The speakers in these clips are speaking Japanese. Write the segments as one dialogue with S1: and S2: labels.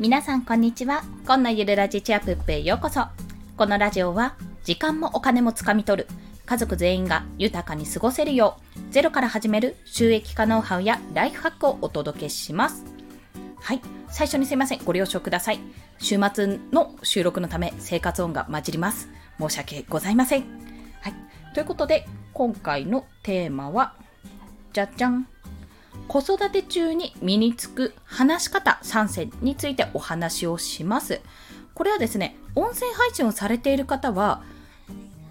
S1: 皆さんこんにちは。こんなゆるラジチアップへようこそ。このラジオは時間もお金もつかみ取る家族全員が豊かに過ごせるようゼロから始める収益化ノウハウやライフハックをお届けします。はい。最初にすいません。ご了承ください。週末の収録のため生活音が混じります。申し訳ございません。はい。ということで、今回のテーマは、じゃじゃん。子育て中に身につく話し方3選についてお話をします。これはですね、音声配信をされている方は、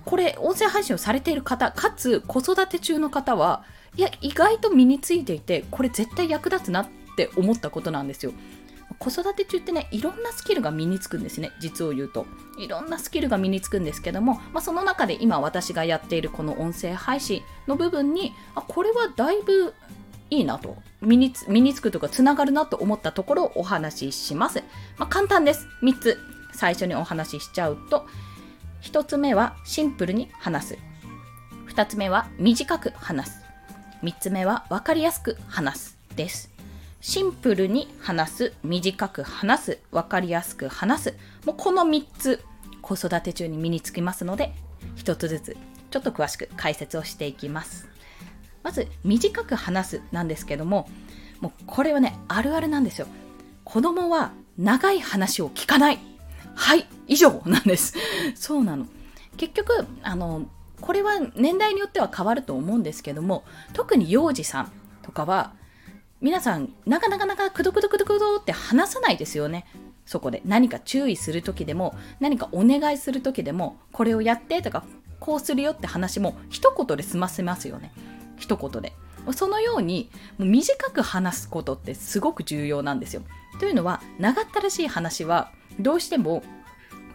S1: これ、音声配信をされている方、かつ子育て中の方は、いや、意外と身についていて、これ絶対役立つなって思ったことなんですよ。子育て中ってね、いろんなスキルが身につくんですね、実を言うと。いろんなスキルが身につくんですけども、まあ、その中で今私がやっているこの音声配信の部分に、あこれはだいぶいいなと身につ身につくとかつながるなと思ったところをお話しします。まあ、簡単です。3つ最初にお話ししちゃうと1つ目はシンプルに話す2つ目は短く話す3つ目は分かりやすく話すです。シンプルに話す、短く話す、分かりやすく話す。もうこの3つ、子育て中に身につきますので、1つずつちょっと詳しく解説をしていきます。まず短く話すなんですけどももうこれはねあるあるなんですよ。子供は長い話を聞かない。はい以上なんです。そうなの。結局あのこれは年代によっては変わると思うんですけども特に幼児さんとかは皆さんなかなかなかくどくどくどくどって話さないですよね。そこで何か注意する時でも何かお願いする時でもこれをやってとかこうするよって話も一言で済ませますよね。一言で。そのようにもう短く話すことってすごく重要なんですよ。というのは長ったらしい話はどうしても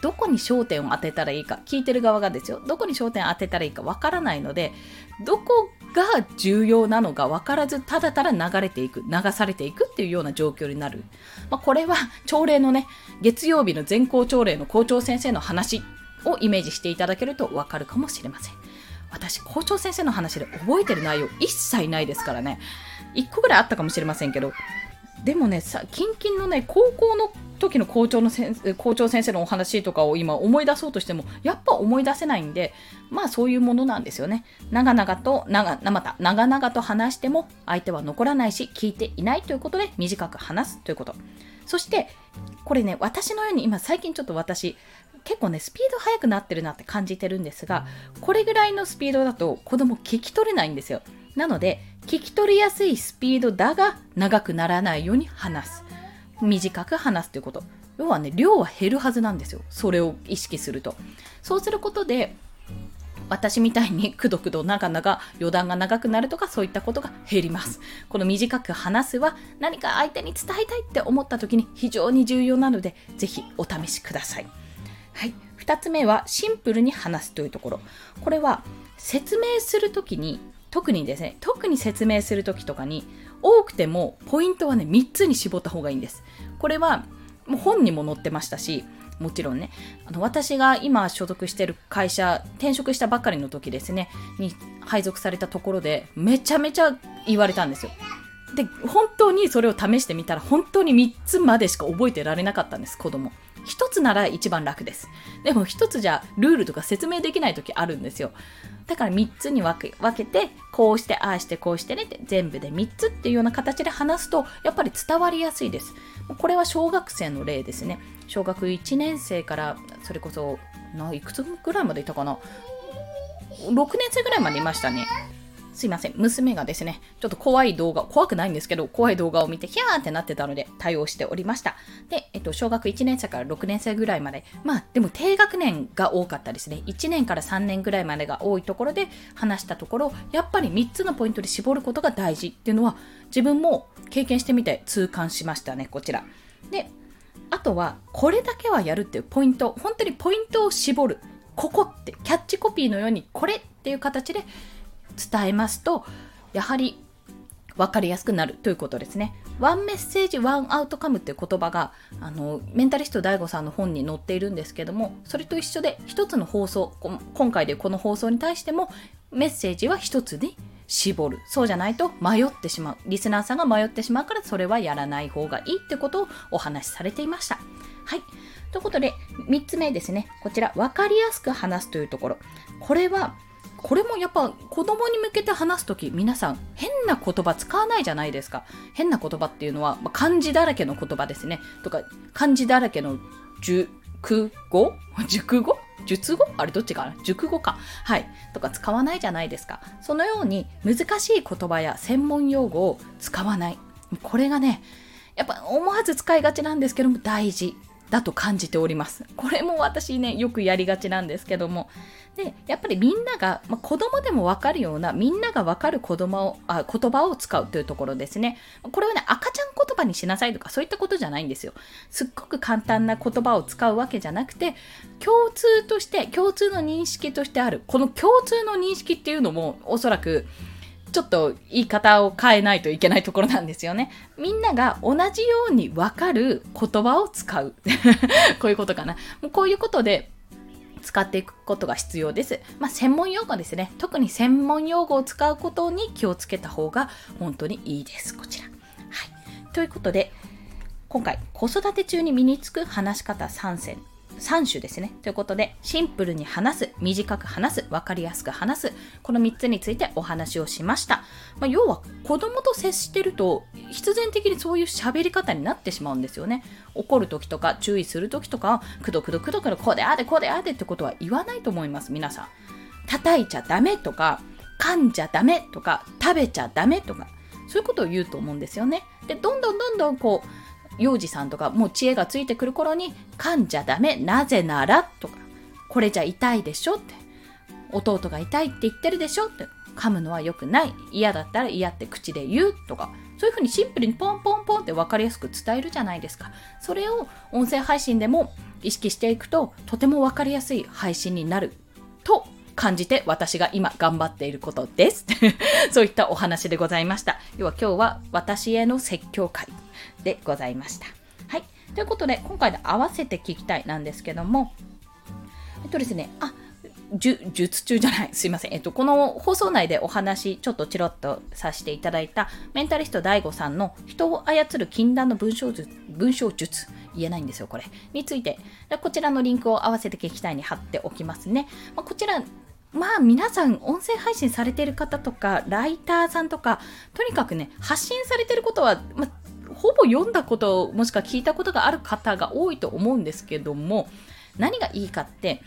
S1: どこに焦点を当てたらいいか聞いてる側がですよどこに焦点を当てたらいいかわからないのでどこが重要なのか分からずただただ流れていく流されていくっていうような状況になる、まあ、これは朝礼のね月曜日の全校朝礼の校長先生の話をイメージしていただけると分かるかもしれません。私校長先生の話で覚えてる内容一切ないですからね1個ぐらいあったかもしれませんけどでもねさ近々のね高校の時の校長の先校長先生のお話とかを今思い出そうとしてもやっぱ思い出せないんでまあそういうものなんですよね。長々と長また長々と話しても相手は残らないし聞いていないということで短く話すということ。そしてこれね私のように今最近ちょっと私結構ねスピード速くなってるなって感じてるんですがこれぐらいのスピードだと子供聞き取れないんですよ。なので聞き取りやすいスピードだが長くならないように話す。短く話すということ。要はね量は減るはずなんですよ。それを意識すると。そうすることで私みたいにくどくど長々余談が長くなるとかそういったことが減ります。この短く話すは何か相手に伝えたいって思った時に非常に重要なのでぜひお試しください。はい、2つ目はシンプルに話すというところこれは説明するときに特にですね特に説明するときとかに多くてもポイントはね3つに絞った方がいいんですこれはもう本にも載ってましたしもちろんねあの私が今所属してる会社転職したばかりの時ですねに配属されたところでめちゃめちゃ言われたんですよで本当にそれを試してみたら本当に3つまでしか覚えてられなかったんです子供一つなら一番楽です。でも一つじゃルールとか説明できない時あるんですよ。だから3つに分け分けて、こうして、ああして、こうしてねって全部で3つっていうような形で話すと、やっぱり伝わりやすいです。これは小学生の例ですね。小学1年生から、それこそ、ないくつぐらいまでいたかな？6年生ぐらいまでいましたね。すいません、娘がですね、ちょっと怖い動画、怖くないんですけど、怖い動画を見て、ヒャーってなってたので対応しておりました。で、えっと、小学1年生から6年生ぐらいまで、まあ、でも低学年が多かったですね。1年から3年ぐらいまでが多いところで話したところ、やっぱり3つのポイントで絞ることが大事っていうのは、自分も経験してみて痛感しましたね、こちら。で、あとは、これだけはやるっていうポイント、本当にポイントを絞る。ここって、キャッチコピーのように、これっていう形で伝えますとやはり分かりやすくなるということですね。ワンメッセージ、ワンアウトカムっていう言葉があのメンタリスト DAIGO さんの本に載っているんですけどもそれと一緒で一つの放送今回でこの放送に対してもメッセージは一つに絞る。そうじゃないと迷ってしまう。リスナーさんが迷ってしまうからそれはやらない方がいいってことをお話しされていました。はい。ということで、3つ目ですね。こちら、分かりやすく話すというところ。これは、これもやっぱ子供に向けて話すとき、皆さん変な言葉使わないじゃないですか。変な言葉っていうのは、まあ、漢字だらけの言葉ですね。とか、漢字だらけの熟語？熟語？術語？あれどっちかな？熟語か。はい。とか使わないじゃないですか。そのように難しい言葉や専門用語を使わない。これがね、やっぱ思わず使いがちなんですけども大事だと感じております。これも私ね、よくやりがちなんですけども。で、やっぱりみんなが、まあ、子供でもわかるような、みんながわかる子供をあ言葉を使うというところですね。これはね、赤ちゃん言葉にしなさいとかそういったことじゃないんですよ。すっごく簡単な言葉を使うわけじゃなくて、共通として、共通の認識としてある。この共通の認識っていうのも、おそらく、ちょっと言い方を変えないといけないところなんですよね。みんなが同じようにわかる言葉を使う。こういうことかな。もうこういうことで使っていくことが必要です。まあ、専門用語ですね。特に専門用語を使うことに気をつけた方が本当にいいです。こちら。はい。ということで、今回、子育て中に身につく話し方3選3種ですね。ということで、シンプルに話す、短く話す、分かりやすく話す、この3つについてお話をしました。まあ、要は、子供と接してると、必然的にそういう喋り方になってしまうんですよね。怒る時とか、注意する時とか、くどくどくどくど、こうであでこうであでってことは言わないと思います、皆さん。叩いちゃダメとか、噛んじゃダメとか、食べちゃダメとか、そういうことを言うと思うんですよね。で、どんどんどんどんこう、幼児さんとかもう知恵がついてくる頃に噛んじゃダメなぜなら？とかこれじゃ痛いでしょって。弟が痛いって言ってるでしょって。噛むのは良くない。嫌だったら嫌って口で言うとか。そういうふうにシンプルにポンポンポンって分かりやすく伝えるじゃないですか。それを音声配信でも意識していくととても分かりやすい配信になると感じて私が今頑張っていることです。そういったお話でございました。要は今日は私への説教会。でございました。はい。ということで、今回で合わせて聞きたいなんですけども、えっとですね、あ、術中じゃない、すいません。えっと、この放送内でお話、ちょっとチロッとさせていただいた、メンタリスト DAIGO さんの人を操る禁断の文章術、文章術、言えないんですよ、これ。について、こちらのリンクを合わせて聞きたいに貼っておきますね。まあ、こちら、まあ皆さん音声配信されてる方とかライターさんとかとにかくね発信されてることは、まあ、ほぼ読んだこともしくは聞いたことがある方が多いと思うんですけども何がいいかって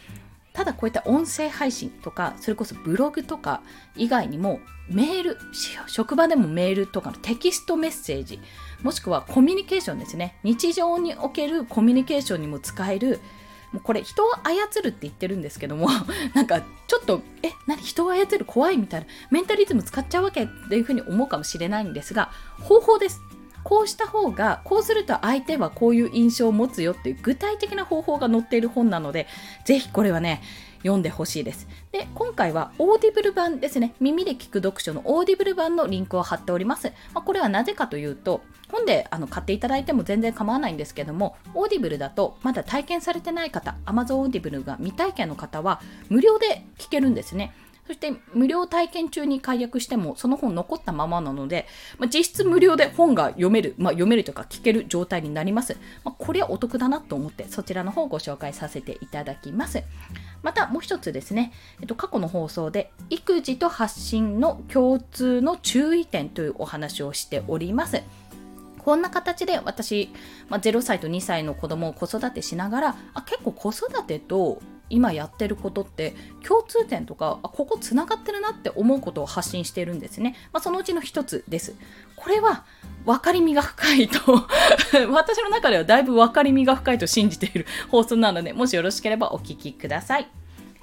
S1: ただこういった音声配信とかそれこそブログとか以外にもメール職場でもメールとかのテキストメッセージもしくはコミュニケーションですね。日常におけるコミュニケーションにも使えるもうこれ人を操るって言ってるんですけども なんかちょっとえ何人を操る？怖いみたいなメンタリズム使っちゃうわけっていうふうに思うかもしれないんですが方法です。こうした方が、こうすると相手はこういう印象を持つよっていう具体的な方法が載っている本なので、ぜひこれはね、読んでほしいです。で、今回は Audible 版ですね。耳で聞く読書の Audible 版のリンクを貼っております。まあ、これはなぜかというと、本であの買っていただいても全然構わないんですけども、 Audible だとまだ体験されてない方、Amazon オーディブルが未体験の方は無料で聞けるんですね。そして無料体験中に解約してもその本残ったままなので、まあ、実質無料で本が読める、まあ、読めるとか聞ける状態になります。まあ、これはお得だなと思ってそちらの方をご紹介させていただきます。またもう一つですね、えっと、過去の放送で育児と発信の共通の注意点というお話をしております。こんな形で私、まあ、0歳と2歳の子供を子育てしながらあ結構子育てと今やってることって共通点とかあここつながってるなって思うことを発信しているんですね、まあ、そのうちの一つです。これは分かりみが深いと 私の中ではだいぶ分かりみが深いと信じている放送なのでもしよろしければお聞きください。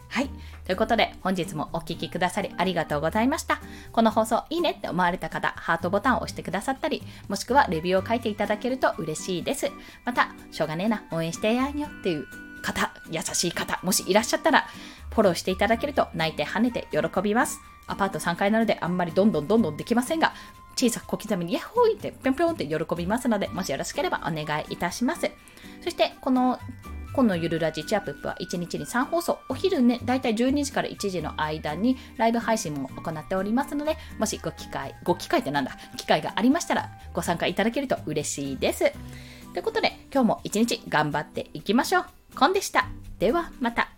S1: はい。ということで、本日もお聴きくださりありがとうございました。この放送いいねって思われた方、ハートボタンを押してくださったり、もしくはレビューを書いていただけると嬉しいです。また、しょうがねえな、応援してやんよっていう方、優しい方、もしいらっしゃったら、フォローしていただけると泣いて跳ねて喜びます。アパート3階なのであんまりどんどんどんどんできませんが、小さく小刻みにヤッホーってぴょんぴょんって喜びますので、もしよろしければお願いいたします。そして、この今のゆるラジチアプップは1日に3放送、お昼ね、だいたい12時から1時の間にライブ配信も行っておりますので、もしご機会、ご機会ってなんだ、機会がありましたらご参加いただけると嬉しいです。ということで、今日も一日頑張っていきましょう。コンでした。ではまた。